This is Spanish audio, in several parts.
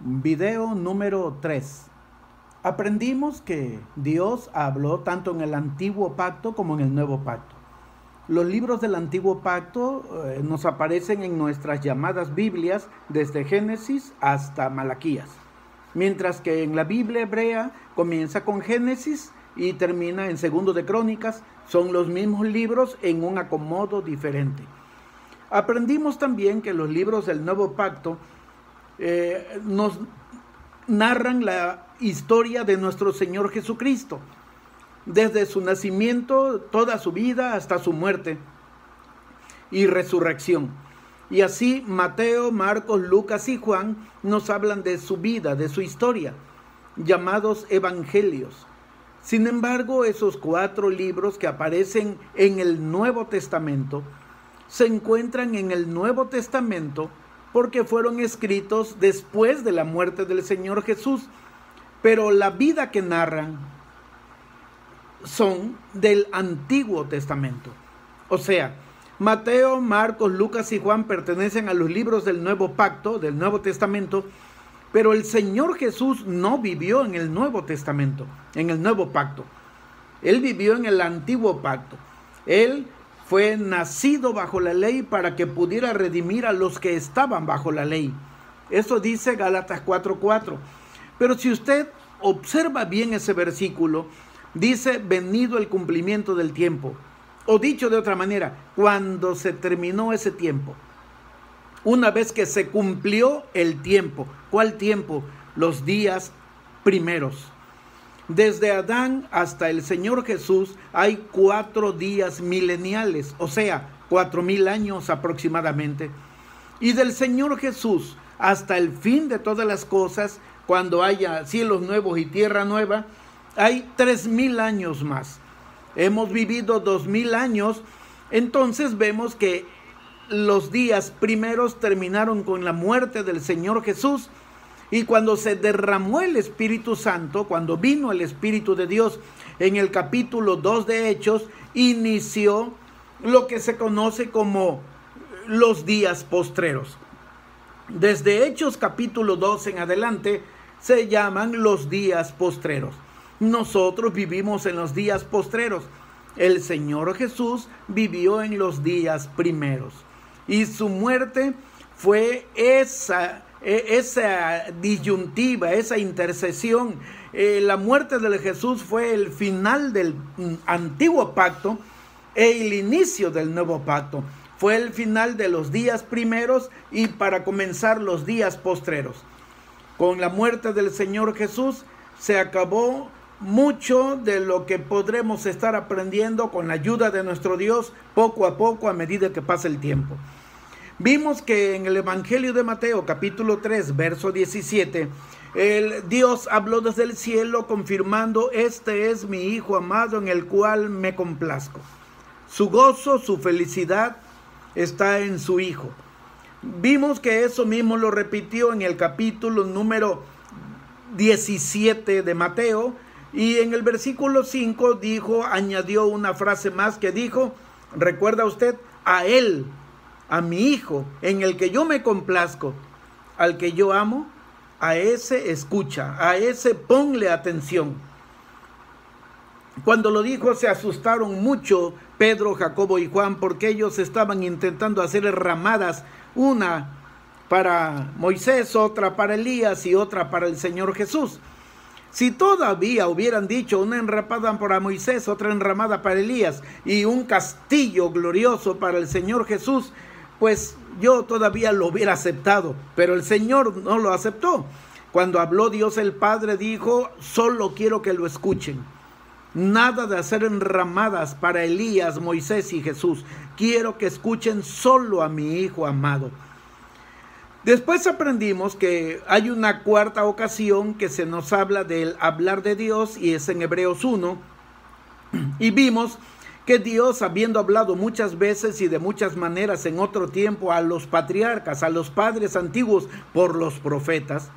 Video número 3. Aprendimos que Dios habló tanto en el antiguo pacto como en el nuevo pacto. Los libros del antiguo pacto eh, nos aparecen en nuestras llamadas Biblias desde Génesis hasta Malaquías, mientras que en la Biblia hebrea comienza con Génesis y termina en Segundo de Crónicas, son los mismos libros en un acomodo diferente. Aprendimos también que los libros del nuevo pacto eh, nos narran la historia de nuestro Señor Jesucristo, desde su nacimiento, toda su vida hasta su muerte y resurrección. Y así Mateo, Marcos, Lucas y Juan nos hablan de su vida, de su historia, llamados evangelios. Sin embargo, esos cuatro libros que aparecen en el Nuevo Testamento se encuentran en el Nuevo Testamento porque fueron escritos después de la muerte del Señor Jesús, pero la vida que narran son del Antiguo Testamento. O sea, Mateo, Marcos, Lucas y Juan pertenecen a los libros del Nuevo Pacto, del Nuevo Testamento, pero el Señor Jesús no vivió en el Nuevo Testamento, en el Nuevo Pacto. Él vivió en el Antiguo Pacto. Él fue nacido bajo la ley para que pudiera redimir a los que estaban bajo la ley. Eso dice Gálatas 4:4. Pero si usted observa bien ese versículo, dice venido el cumplimiento del tiempo. O dicho de otra manera, cuando se terminó ese tiempo. Una vez que se cumplió el tiempo. ¿Cuál tiempo? Los días primeros. Desde Adán hasta el Señor Jesús hay cuatro días mileniales, o sea, cuatro mil años aproximadamente. Y del Señor Jesús hasta el fin de todas las cosas, cuando haya cielos nuevos y tierra nueva, hay tres mil años más. Hemos vivido dos mil años, entonces vemos que los días primeros terminaron con la muerte del Señor Jesús y cuando se derramó el Espíritu Santo, cuando vino el Espíritu de Dios en el capítulo 2 de Hechos, inició lo que se conoce como los días postreros. Desde Hechos capítulo 2 en adelante se llaman los días postreros. Nosotros vivimos en los días postreros. El Señor Jesús vivió en los días primeros. Y su muerte fue esa esa disyuntiva, esa intercesión. Eh, la muerte de Jesús fue el final del mm, antiguo pacto e el inicio del nuevo pacto. Fue el final de los días primeros y para comenzar los días postreros. Con la muerte del Señor Jesús se acabó mucho de lo que podremos estar aprendiendo con la ayuda de nuestro Dios poco a poco a medida que pasa el tiempo. Vimos que en el Evangelio de Mateo capítulo 3, verso 17, el Dios habló desde el cielo confirmando, este es mi Hijo amado en el cual me complazco. Su gozo, su felicidad está en su Hijo. Vimos que eso mismo lo repitió en el capítulo número 17 de Mateo y en el versículo 5 dijo, añadió una frase más que dijo, recuerda usted, a Él a mi hijo, en el que yo me complazco, al que yo amo, a ese escucha, a ese ponle atención. Cuando lo dijo se asustaron mucho Pedro, Jacobo y Juan porque ellos estaban intentando hacer ramadas, una para Moisés, otra para Elías y otra para el Señor Jesús. Si todavía hubieran dicho una enrapada para Moisés, otra enramada para Elías y un castillo glorioso para el Señor Jesús, pues yo todavía lo hubiera aceptado, pero el Señor no lo aceptó. Cuando habló Dios el Padre dijo, solo quiero que lo escuchen. Nada de hacer enramadas para Elías, Moisés y Jesús. Quiero que escuchen solo a mi Hijo amado. Después aprendimos que hay una cuarta ocasión que se nos habla del hablar de Dios y es en Hebreos 1. Y vimos que Dios, habiendo hablado muchas veces y de muchas maneras en otro tiempo a los patriarcas, a los padres antiguos por los profetas,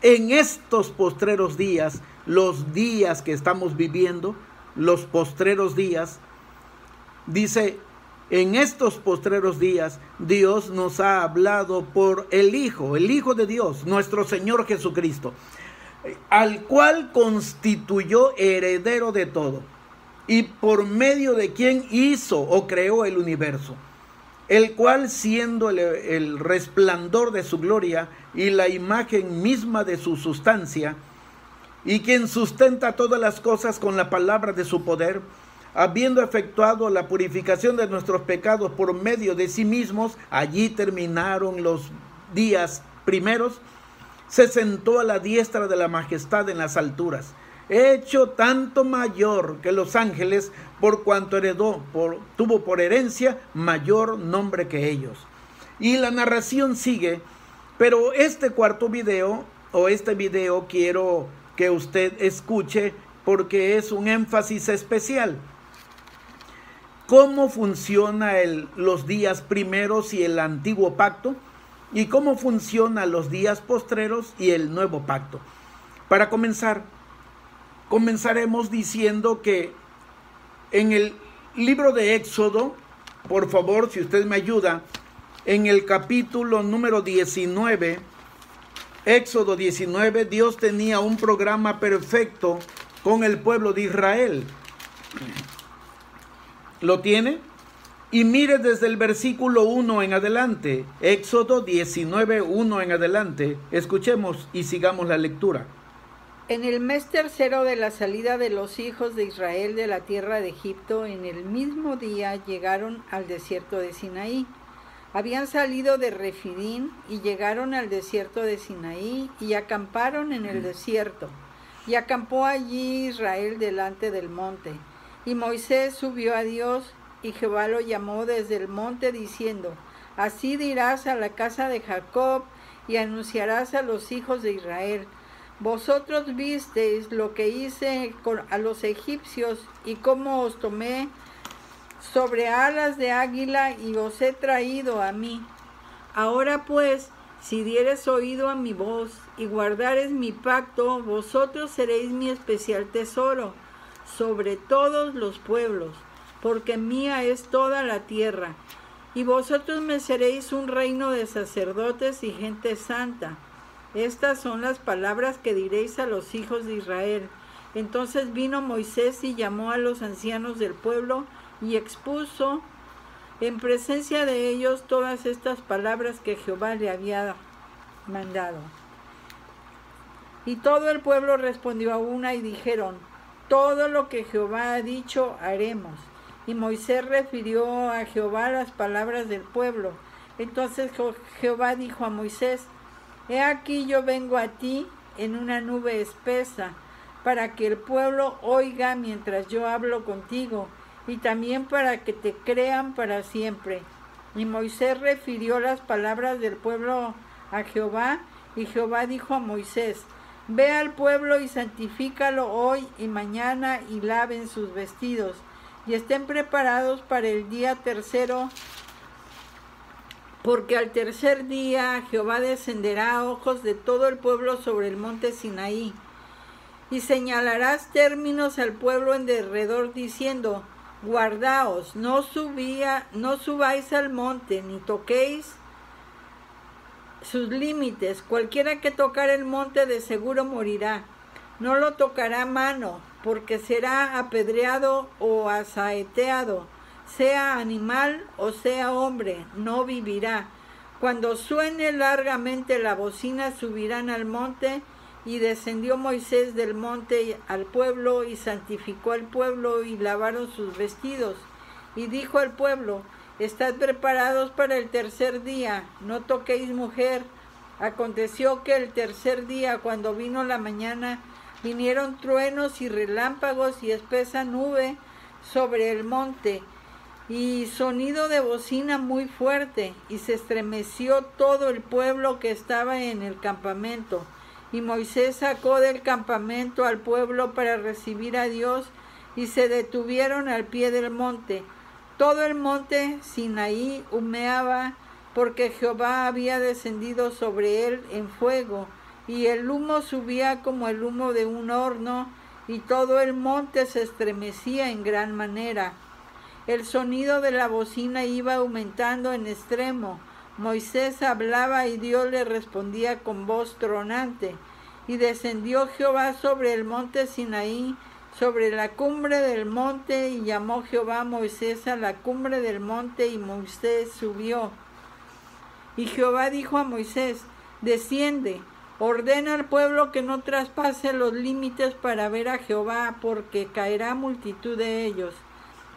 en estos postreros días, los días que estamos viviendo, los postreros días, dice, en estos postreros días Dios nos ha hablado por el Hijo, el Hijo de Dios, nuestro Señor Jesucristo, al cual constituyó heredero de todo y por medio de quien hizo o creó el universo, el cual siendo el, resplandor de su gloria y la imagen misma de su sustancia, y quien sustenta todas las cosas con la palabra de su poder, habiendo efectuado la purificación de nuestros pecados por medio de sí mismos, allí terminaron los días primeros, se sentó a la diestra de la majestad en las alturas, hecho tanto mayor que los ángeles, por cuanto heredó, por, tuvo por herencia mayor nombre que ellos. Y la narración sigue, pero este cuarto video, o este video quiero que usted escuche porque es un énfasis especial cómo funciona los días primeros y el antiguo pacto y cómo funcionan los días postreros y el nuevo pacto. Para comenzar, comenzaremos diciendo que en el libro de Éxodo, por favor, si usted me ayuda, en el capítulo número 19, Éxodo 19, Dios tenía un programa perfecto con el pueblo de Israel. ¿Lo tiene? Y mire desde el versículo 1 en adelante, Éxodo 19, 1 en adelante. Escuchemos y sigamos la lectura. En el mes tercero de la salida de los hijos de Israel de la tierra de Egipto, en el mismo día llegaron al desierto de Sinaí. Habían salido de Refidín y llegaron al desierto de Sinaí y acamparon en el desierto. Y acampó allí Israel delante del monte. Y Moisés subió a Dios, y Jehová lo llamó desde el monte, diciendo, Así dirás a la casa de Jacob, y anunciarás a los hijos de Israel, Vosotros visteis lo que hice a los egipcios, y cómo os tomé sobre alas de águila, y os he traído a mí. Ahora pues, si dieres oído a mi voz, y guardares mi pacto, vosotros seréis mi especial tesoro sobre todos los pueblos, porque mía es toda la tierra. Y vosotros me seréis un reino de sacerdotes y gente santa. Estas son las palabras que diréis a los hijos de Israel. Entonces vino Moisés y llamó a los ancianos del pueblo y expuso en presencia de ellos todas estas palabras que Jehová le había mandado. Y todo el pueblo respondió a una y dijeron, todo lo que Jehová ha dicho haremos. Y Moisés refirió a Jehová las palabras del pueblo. Entonces Jehová dijo a Moisés, He aquí yo vengo a ti en una nube espesa, para que el pueblo oiga mientras yo hablo contigo, y también para que te crean para siempre. Y Moisés refirió las palabras del pueblo a Jehová, y Jehová dijo a Moisés, Ve al pueblo y santifícalo hoy y mañana y laven sus vestidos y estén preparados para el día tercero, porque al tercer día Jehová descenderá a ojos de todo el pueblo sobre el monte Sinaí. Y señalarás términos al pueblo en derredor diciendo, guardaos, no subía, no subáis al monte, ni toquéis sus límites. Cualquiera que tocar el monte de seguro morirá. No lo tocará mano, porque será apedreado o asaeteado, sea animal o sea hombre, no vivirá. Cuando suene largamente la bocina, subirán al monte, y descendió Moisés del monte al pueblo, y santificó al pueblo, y lavaron sus vestidos. Y dijo al pueblo, Estad preparados para el tercer día, no toquéis mujer. Aconteció que el tercer día, cuando vino la mañana, vinieron truenos y relámpagos y espesa nube sobre el monte, y sonido de bocina muy fuerte, y se estremeció todo el pueblo que estaba en el campamento. Y Moisés sacó del campamento al pueblo para recibir a Dios, y se detuvieron al pie del monte. Todo el monte Sinaí humeaba porque Jehová había descendido sobre él en fuego, y el humo subía como el humo de un horno, y todo el monte se estremecía en gran manera. El sonido de la bocina iba aumentando en extremo. Moisés hablaba y Dios le respondía con voz tronante. Y descendió Jehová sobre el monte Sinaí, sobre la cumbre del monte, y llamó Jehová a Moisés a la cumbre del monte, y Moisés subió. Y Jehová dijo a Moisés, desciende, ordena al pueblo que no traspase los límites para ver a Jehová, porque caerá multitud de ellos.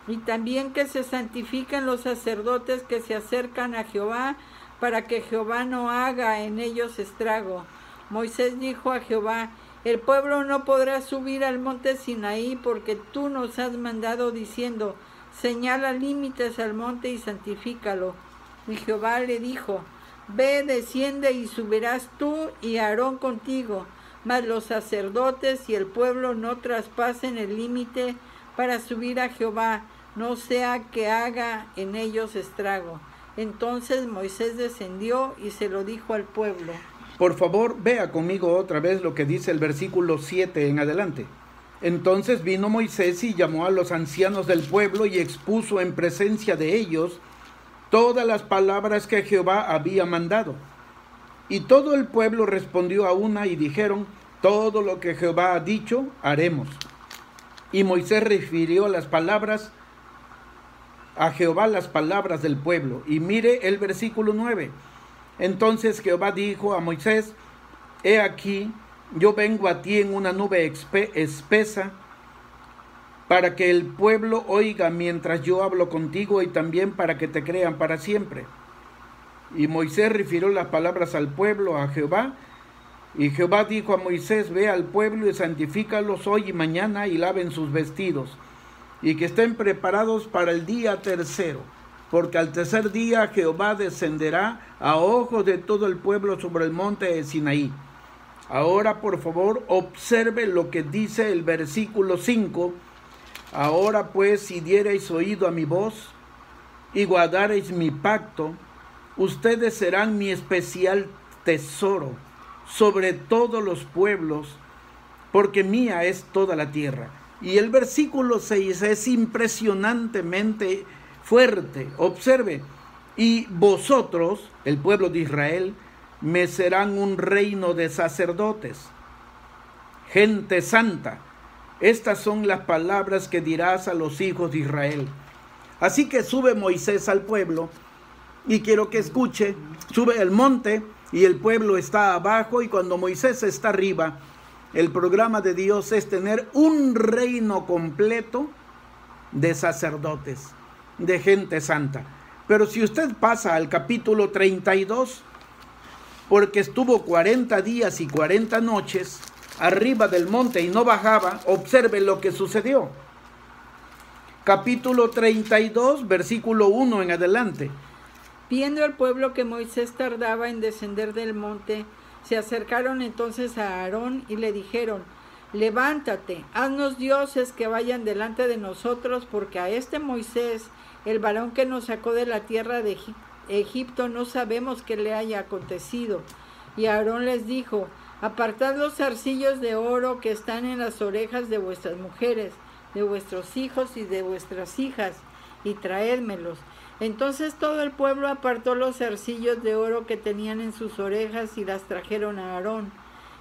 Y también que se santifiquen los sacerdotes que se acercan a Jehová, para que Jehová no haga en ellos estrago. Moisés dijo a Jehová, el pueblo no podrá subir al monte Sinaí porque tú nos has mandado diciendo, señala límites al monte y santifícalo. Y Jehová le dijo, ve, desciende y subirás tú y Aarón contigo, mas los sacerdotes y el pueblo no traspasen el límite para subir a Jehová, no sea que haga en ellos estrago. Entonces Moisés descendió y se lo dijo al pueblo. Por favor, vea conmigo otra vez lo que dice el versículo 7 en adelante. Entonces vino Moisés y llamó a los ancianos del pueblo y expuso en presencia de ellos todas las palabras que Jehová había mandado. Y todo el pueblo respondió a una y dijeron, todo lo que Jehová ha dicho, haremos. Y Moisés refirió las palabras a Jehová las palabras del pueblo. Y mire el versículo 9. Entonces Jehová dijo a Moisés, He aquí, yo vengo a ti en una nube espesa, para que el pueblo oiga mientras yo hablo contigo y también para que te crean para siempre. Y Moisés refirió las palabras al pueblo, a Jehová, y Jehová dijo a Moisés, ve al pueblo y santifícalos hoy y mañana y laven sus vestidos, y que estén preparados para el día tercero porque al tercer día Jehová descenderá a ojos de todo el pueblo sobre el monte de Sinaí. Ahora, por favor, observe lo que dice el versículo 5. Ahora pues, si diereis oído a mi voz y guardareis mi pacto, ustedes serán mi especial tesoro sobre todos los pueblos, porque mía es toda la tierra. Y el versículo 6 es impresionantemente fuerte. Observe, y vosotros, el pueblo de Israel, me serán un reino de sacerdotes, gente santa. Estas son las palabras que dirás a los hijos de Israel. Así que sube Moisés al pueblo y quiero que escuche, sube el monte y el pueblo está abajo y cuando Moisés está arriba, el programa de Dios es tener un reino completo de sacerdotes de gente santa. Pero si usted pasa al capítulo 32, porque estuvo 40 días y 40 noches arriba del monte y no bajaba, observe lo que sucedió. Capítulo 32, versículo 1 en adelante. Viendo el pueblo que Moisés tardaba en descender del monte, se acercaron entonces a Aarón y le dijeron, levántate, haznos dioses que vayan delante de nosotros, porque a este Moisés el varón que nos sacó de la tierra de Egipto no sabemos qué le haya acontecido. Y Aarón les dijo, apartad los zarcillos de oro que están en las orejas de vuestras mujeres, de vuestros hijos y de vuestras hijas, y traédmelos. Entonces todo el pueblo apartó los zarcillos de oro que tenían en sus orejas y las trajeron a Aarón.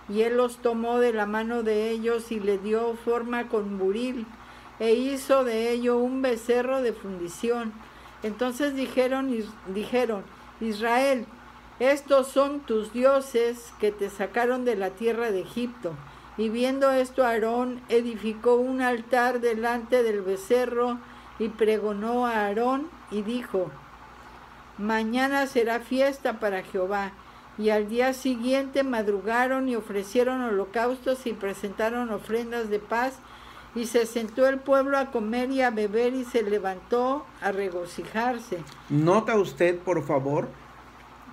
Y él los tomó de la mano de ellos y le dio forma con buril e hizo de ello un becerro de fundición. Entonces dijeron, dijeron, Israel, estos son tus dioses que te sacaron de la tierra de Egipto. Y viendo esto, Aarón edificó un altar delante del becerro y pregonó a Aarón y dijo, Mañana será fiesta para Jehová. Y al día siguiente madrugaron y ofrecieron holocaustos y presentaron ofrendas de paz y se sentó el pueblo a comer y a beber y se levantó a regocijarse. Nota usted, por favor,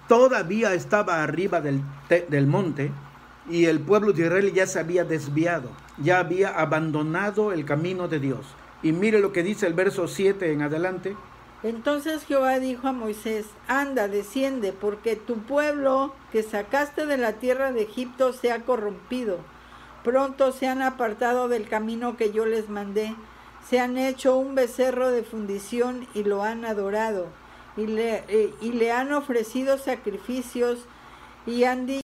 todavía estaba arriba del, del monte y el pueblo de Israel ya se había desviado, ya había abandonado el camino de Dios. Y mire lo que dice el verso 7 en adelante. Entonces Jehová dijo a Moisés, anda, desciende, porque tu pueblo que sacaste de la tierra de Egipto se ha corrompido pronto se han apartado del camino que yo les mandé. se han hecho un becerro de fundición y lo han adorado, y le, eh, y le han ofrecido sacrificios y han dicho